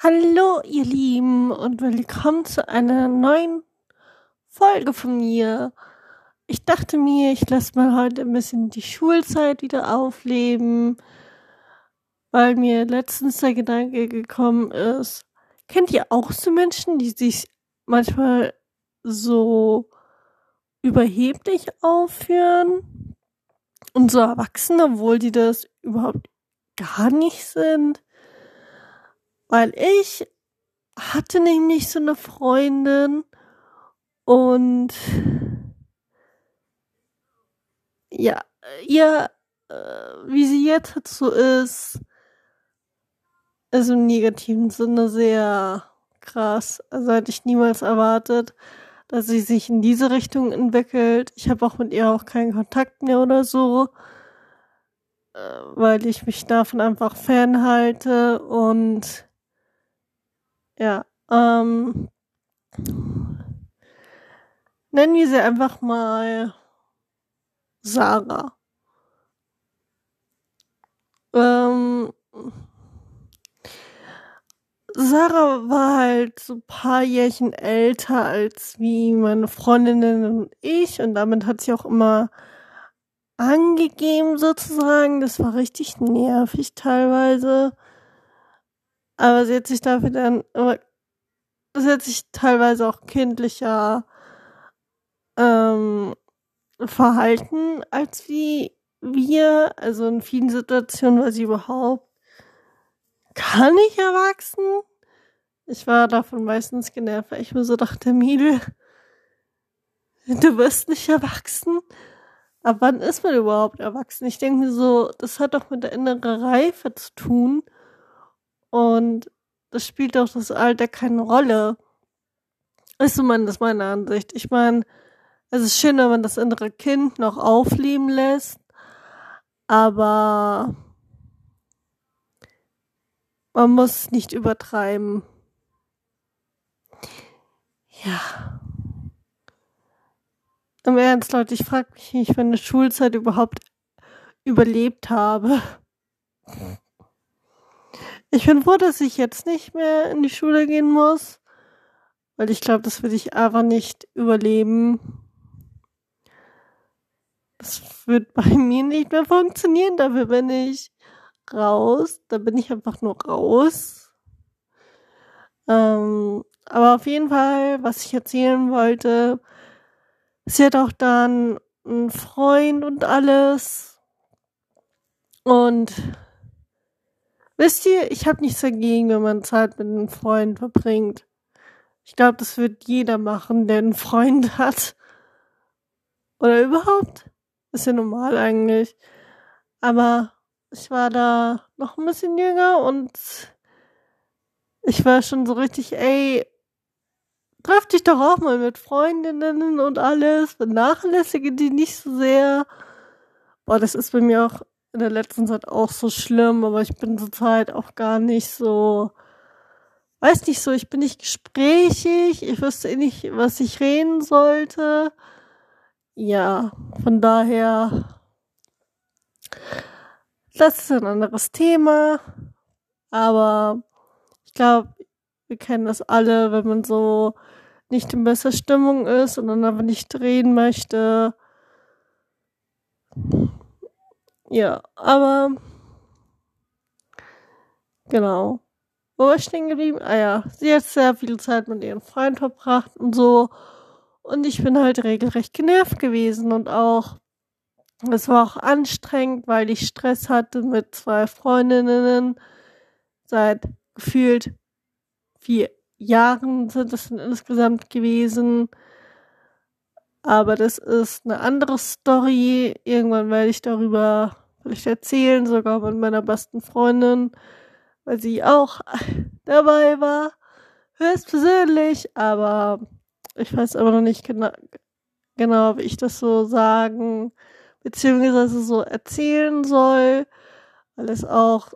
Hallo, ihr Lieben, und willkommen zu einer neuen Folge von mir. Ich dachte mir, ich lasse mal heute ein bisschen die Schulzeit wieder aufleben, weil mir letztens der Gedanke gekommen ist, kennt ihr auch so Menschen, die sich manchmal so überheblich aufführen und so erwachsen, obwohl die das überhaupt gar nicht sind? Weil ich hatte nämlich so eine Freundin und ja, ihr, äh, wie sie jetzt so ist, ist im negativen Sinne sehr krass. Also hätte ich niemals erwartet, dass sie sich in diese Richtung entwickelt. Ich habe auch mit ihr auch keinen Kontakt mehr oder so, äh, weil ich mich davon einfach fernhalte und ja, ähm, nennen wir sie einfach mal Sarah. Ähm, Sarah war halt so paar Jährchen älter als wie meine Freundinnen und ich und damit hat sie auch immer angegeben sozusagen. Das war richtig nervig teilweise. Aber sie hat sich dafür dann, sie hat sich teilweise auch kindlicher ähm, verhalten als wie wir. Also in vielen Situationen war sie überhaupt gar nicht erwachsen. Ich war davon meistens genervt, weil ich mir so dachte, Mädel, du wirst nicht erwachsen. Ab wann ist man überhaupt erwachsen? Ich denke mir so, das hat doch mit der inneren Reife zu tun. Und das spielt doch das Alter keine Rolle. Ist ist meine Ansicht. Ich meine, es ist schön, wenn man das innere Kind noch aufleben lässt, aber man muss nicht übertreiben. Ja. Im Ernst, Leute, ich frage mich, wie ich meine Schulzeit überhaupt überlebt habe. Ich bin froh, dass ich jetzt nicht mehr in die Schule gehen muss, weil ich glaube, das würde ich einfach nicht überleben. Das wird bei mir nicht mehr funktionieren, dafür bin ich raus, da bin ich einfach nur raus. Ähm, aber auf jeden Fall, was ich erzählen wollte, sie hat auch dann einen Freund und alles. Und Wisst ihr, ich habe nichts dagegen, wenn man Zeit mit einem Freund verbringt. Ich glaube, das wird jeder machen, der einen Freund hat. Oder überhaupt. Ist ja normal eigentlich. Aber ich war da noch ein bisschen jünger und ich war schon so richtig, ey, treff dich doch auch mal mit Freundinnen und alles. Vernachlässige die nicht so sehr. Boah, das ist bei mir auch in der letzten Zeit auch so schlimm, aber ich bin zurzeit auch gar nicht so, weiß nicht so, ich bin nicht gesprächig, ich wüsste eh nicht, was ich reden sollte. Ja, von daher, das ist ein anderes Thema, aber ich glaube, wir kennen das alle, wenn man so nicht in besser Stimmung ist und dann aber nicht reden möchte ja, aber genau. Wo war ich stehen geblieben? Ah ja, sie hat sehr viel Zeit mit ihrem Freund verbracht und so. Und ich bin halt regelrecht genervt gewesen und auch, es war auch anstrengend, weil ich Stress hatte mit zwei Freundinnen. Seit gefühlt vier Jahren sind es insgesamt gewesen. Aber das ist eine andere Story. Irgendwann werde ich darüber vielleicht erzählen, sogar mit meiner besten Freundin, weil sie auch dabei war. Höchstpersönlich, aber ich weiß aber noch nicht genau, genau, wie ich das so sagen, beziehungsweise so erzählen soll, weil es auch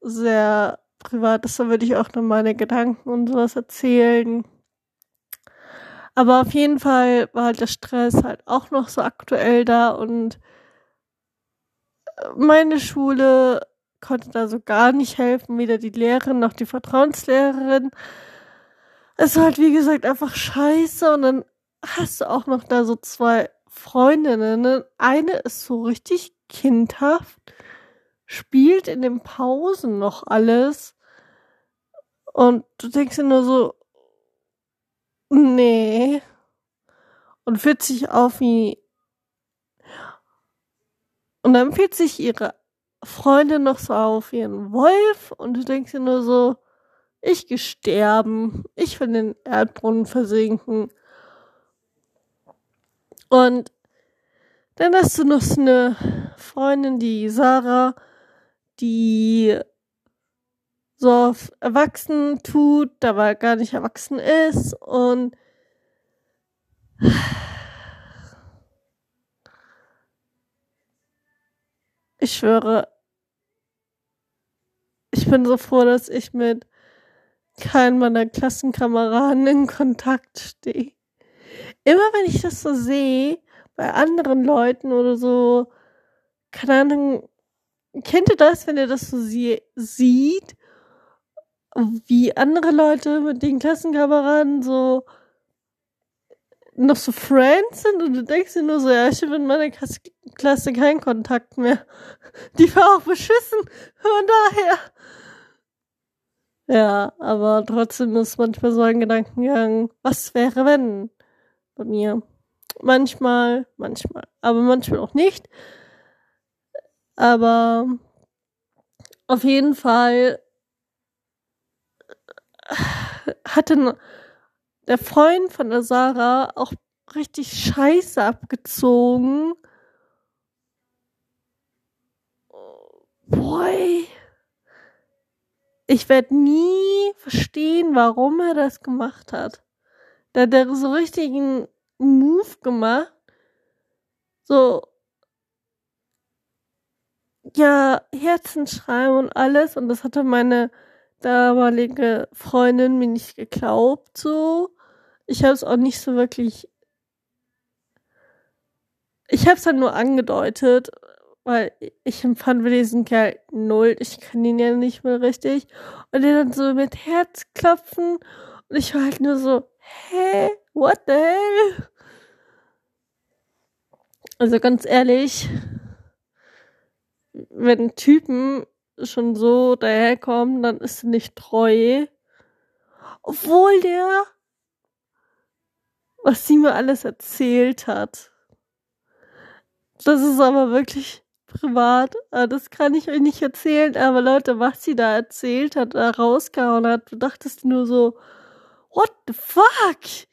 sehr privat ist, da würde ich auch nur meine Gedanken und sowas erzählen. Aber auf jeden Fall war halt der Stress halt auch noch so aktuell da und äh, meine Schule konnte da so gar nicht helfen, weder die Lehrerin noch die Vertrauenslehrerin. Es war halt, wie gesagt, einfach scheiße. Und dann hast du auch noch da so zwei Freundinnen. Ne? Eine ist so richtig kindhaft, spielt in den Pausen noch alles. Und du denkst dir nur so, nee. Und fühlt sich auf wie. Und dann fühlt sich ihre Freundin noch so auf wie ein Wolf und du denkst dir nur so, ich gesterben, ich will den Erdbrunnen versinken. Und dann hast du noch so eine Freundin, die Sarah, die so auf erwachsen tut, dabei gar nicht erwachsen ist und ich schwöre, ich bin so froh, dass ich mit keinem meiner Klassenkameraden in Kontakt stehe. Immer wenn ich das so sehe, bei anderen Leuten oder so, keine Ahnung, kennt ihr das, wenn ihr das so sie sieht, wie andere Leute mit den Klassenkameraden so noch so Friends sind und du denkst dir nur so, ja, ich habe in meiner Klasse, Klasse keinen Kontakt mehr. Die war auch beschissen, von daher. Ja, aber trotzdem ist manchmal so ein Gedankengang, was wäre wenn bei mir? Manchmal, manchmal, aber manchmal auch nicht. Aber auf jeden Fall hatte der Freund von der Sarah auch richtig scheiße abgezogen. Boy. Ich werde nie verstehen, warum er das gemacht hat. Da hat er so richtigen Move gemacht. So. Ja, Herzen schreiben und alles. Und das hatte meine damalige Freundin mir nicht geglaubt, so. Ich habe es auch nicht so wirklich. Ich habe es dann nur angedeutet, weil ich empfand diesen Kerl null. Ich kann ihn ja nicht mehr richtig. Und er dann so mit Herzklopfen. Und ich war halt nur so, hä? What the hell? Also ganz ehrlich, wenn Typen schon so daherkommen, dann ist sie nicht treu. Obwohl der, was sie mir alles erzählt hat. Das ist aber wirklich privat. Ah, das kann ich euch nicht erzählen, aber Leute, was sie da erzählt hat, da rausgehauen hat, du dachtest nur so, what the fuck?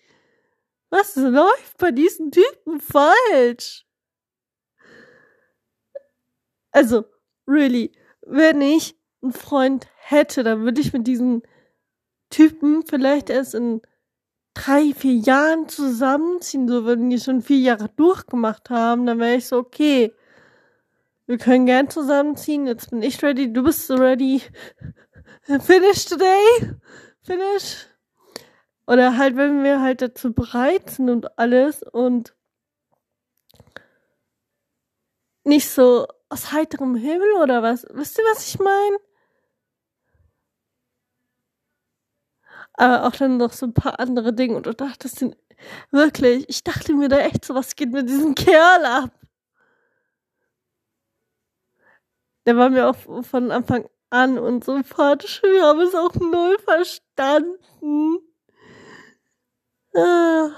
Was läuft bei diesen Typen falsch? Also, really, wenn ich einen Freund hätte, dann würde ich mit diesen Typen vielleicht erst in drei, vier Jahren zusammenziehen, so wenn die schon vier Jahre durchgemacht haben, dann wäre ich so, okay, wir können gern zusammenziehen, jetzt bin ich ready, du bist ready. Finish today? Finish? Oder halt, wenn wir halt dazu bereit sind und alles und nicht so aus heiterem Himmel oder was? Wisst ihr, was ich meine? Aber auch dann noch so ein paar andere Dinge und du dachtest wirklich, ich dachte mir da echt so, was geht mit diesem Kerl ab? Der war mir auch von Anfang an und sympathisch. Wir haben es auch null verstanden. Ah.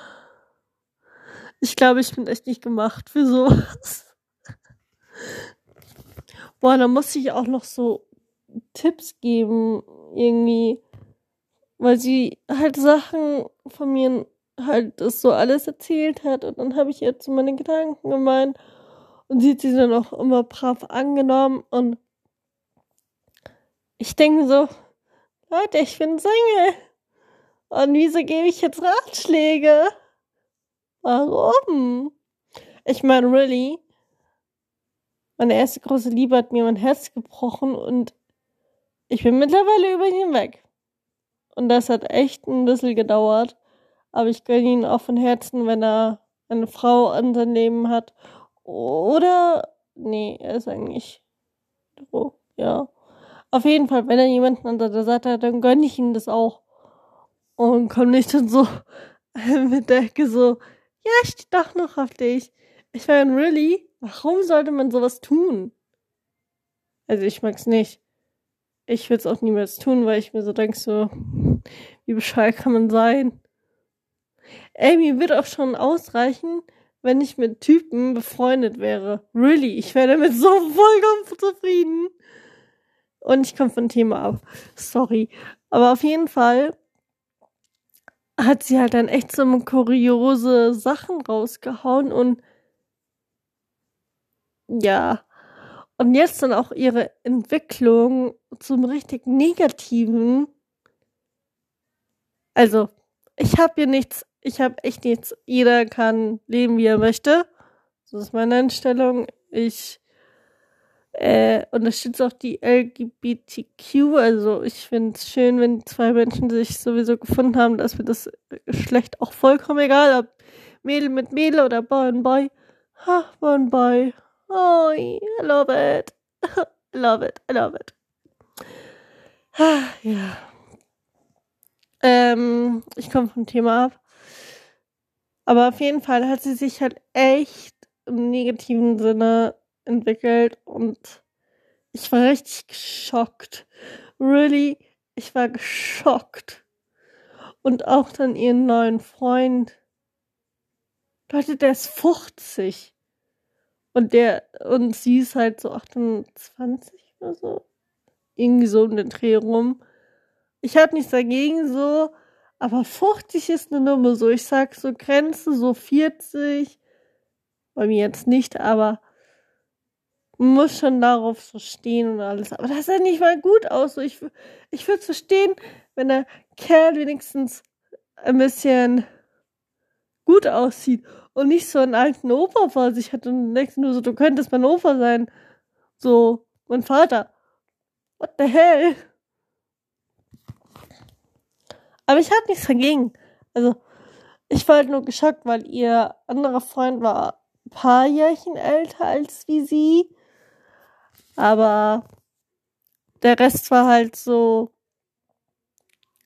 Ich glaube, ich bin echt nicht gemacht für sowas. Boah, da muss ich auch noch so Tipps geben, irgendwie. Weil sie halt Sachen von mir halt das so alles erzählt hat und dann habe ich ihr zu meine Gedanken gemeint und sie hat sie dann auch immer brav angenommen und ich denke so, Leute, ich bin Single. Und wieso gebe ich jetzt Ratschläge? Warum? Ich meine, really, meine erste große Liebe hat mir mein Herz gebrochen und ich bin mittlerweile über ihn weg. Und das hat echt ein bisschen gedauert. Aber ich gönne ihn auch von Herzen, wenn er eine Frau an sein Leben hat. Oder, nee, er ist eigentlich, oh, ja. Auf jeden Fall, wenn er jemanden an der Seite hat, dann gönne ich ihm das auch. Und komm nicht dann so mit der Ecke so, ja, ich stehe doch noch auf dich. Ich meine, really? Warum sollte man sowas tun? Also ich mag's nicht. Ich würde es auch niemals tun, weil ich mir so denke, so, wie bescheuert kann man sein? Mir wird auch schon ausreichen, wenn ich mit Typen befreundet wäre. Really, ich wäre damit so vollkommen zufrieden. Und ich komme von Thema ab. Sorry. Aber auf jeden Fall hat sie halt dann echt so kuriose Sachen rausgehauen und ja. Und jetzt dann auch ihre Entwicklung zum richtig Negativen. Also, ich habe hier nichts, ich habe echt nichts. Jeder kann leben, wie er möchte. Das ist meine Einstellung. Ich äh, unterstütze auch die LGBTQ. Also ich finde es schön, wenn zwei Menschen sich sowieso gefunden haben, dass mir das Geschlecht auch vollkommen egal, ob Mädel mit Mädel oder Boy und Boy. Ha, Boy und Boy. Oh, I love it. Love it. I love it. Ja. Ähm, ich komme vom Thema ab. Aber auf jeden Fall hat sie sich halt echt im negativen Sinne entwickelt und ich war richtig geschockt. Really, ich war geschockt. Und auch dann ihren neuen Freund. Leute, der ist 50. Und der, und sie ist halt so 28 oder so. Irgendwie so um den Dreh rum. Ich hab nichts dagegen so, aber 50 ist eine Nummer so. Ich sag so Grenze so 40. Bei mir jetzt nicht, aber muss schon darauf so stehen und alles. Aber das sah nicht mal gut aus. So, ich ich würde es verstehen, wenn der Kerl wenigstens ein bisschen gut aussieht und nicht so einen alten Opa vor sich hat und denkst nur so, du könntest mein Opa sein. So, mein Vater. What the hell? Aber ich hatte nichts dagegen. Also, ich war halt nur geschockt, weil ihr anderer Freund war ein paar Jährchen älter als wie sie. Aber der Rest war halt so,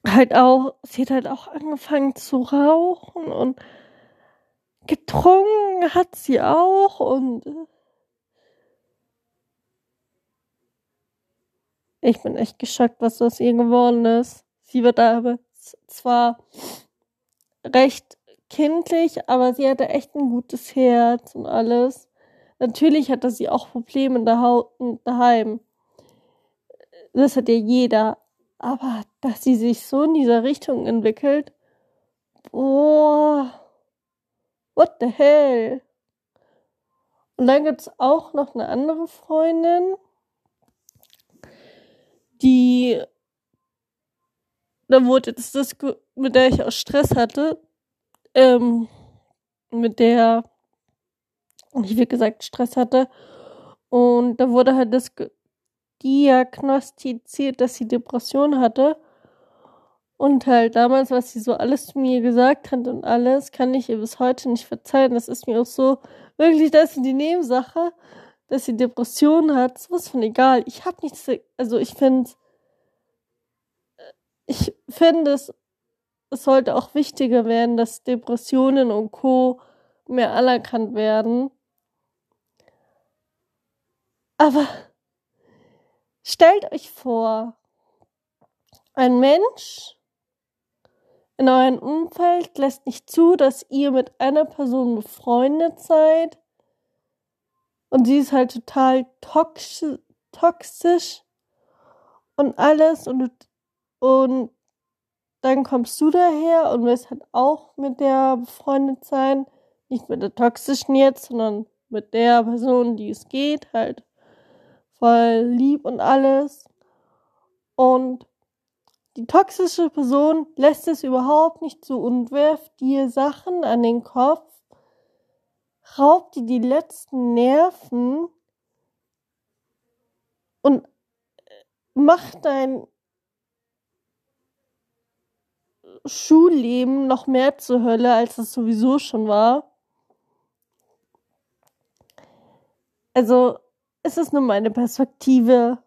halt auch, sie hat halt auch angefangen zu rauchen und getrunken hat sie auch und ich bin echt geschockt, was aus ihr geworden ist. Sie wird aber zwar recht kindlich, aber sie hatte echt ein gutes Herz und alles. Natürlich hatte sie auch Probleme daheim. Das hat ja jeder. Aber dass sie sich so in dieser Richtung entwickelt, boah, what the hell? Und dann gibt's auch noch eine andere Freundin, die, da wurde das, das mit der ich auch Stress hatte, ähm, mit der ich, wie gesagt, Stress hatte. Und da wurde halt das diagnostiziert, dass sie Depression hatte. Und halt damals, was sie so alles zu mir gesagt hat und alles, kann ich ihr bis heute nicht verzeihen. Das ist mir auch so, wirklich, das ist die Nebensache, dass sie Depression hat. Sowas von egal. Ich hab nichts, also ich finde, ich finde es, es sollte auch wichtiger werden, dass Depressionen und Co. mehr anerkannt werden. Aber stellt euch vor, ein Mensch in eurem Umfeld lässt nicht zu, dass ihr mit einer Person befreundet seid und sie ist halt total toxisch, toxisch und alles und, und dann kommst du daher und willst halt auch mit der befreundet sein. Nicht mit der toxischen jetzt, sondern mit der Person, die es geht, halt voll lieb und alles. Und die toxische Person lässt es überhaupt nicht zu und wirft dir Sachen an den Kopf, raubt dir die letzten Nerven und macht dein Schulleben noch mehr zur Hölle, als es sowieso schon war. Also, es ist nur meine Perspektive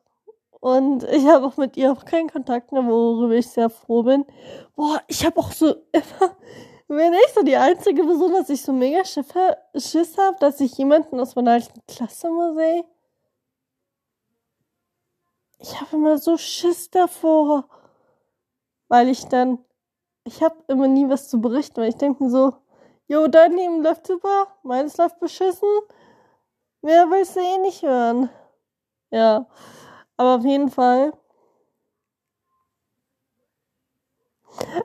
Und ich habe auch mit ihr auch keinen Kontakt mehr, worüber ich sehr froh bin. Boah, ich habe auch so immer, bin ich so die einzige Person, dass ich so mega Schiss habe, dass ich jemanden aus meiner alten Klasse mal sehe. Ich habe immer so Schiss davor, weil ich dann, ich habe immer nie was zu berichten, weil ich denke mir so, jo, dein Leben läuft super, meines läuft beschissen, wer will es eh nicht hören. Ja. Aber auf jeden Fall.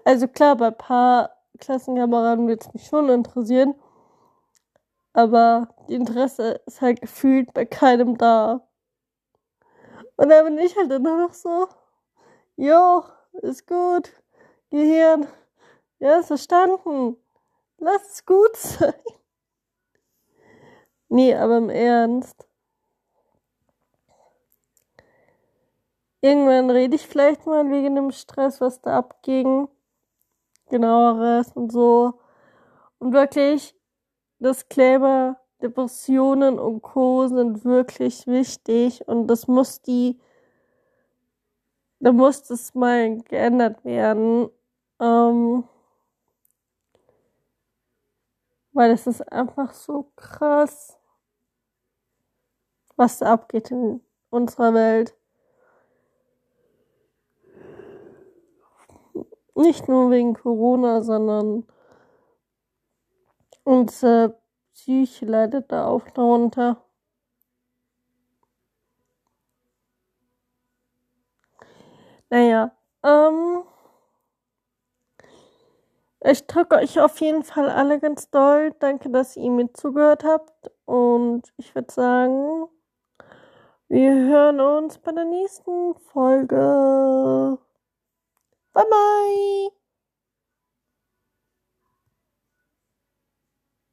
Also klar, bei ein paar Klassenkameraden wird es mich schon interessieren. Aber die Interesse ist halt gefühlt bei keinem da. Und dann bin ich halt immer noch so, jo, ist gut, Gehirn, ja, ist verstanden, lass es gut sein. Nee, aber im Ernst. Irgendwann rede ich vielleicht mal wegen dem Stress, was da abging. Genaueres und so. Und wirklich, das Disclaimer, Depressionen und Co. sind wirklich wichtig und das muss die, da muss das mal geändert werden. Ähm, weil es ist einfach so krass, was da abgeht in unserer Welt. Nicht nur wegen Corona, sondern unsere Psyche leidet da auch darunter. Naja, ähm, ich drücke euch auf jeden Fall alle ganz doll. Danke, dass ihr mir zugehört habt. Und ich würde sagen, wir hören uns bei der nächsten Folge. 拜拜。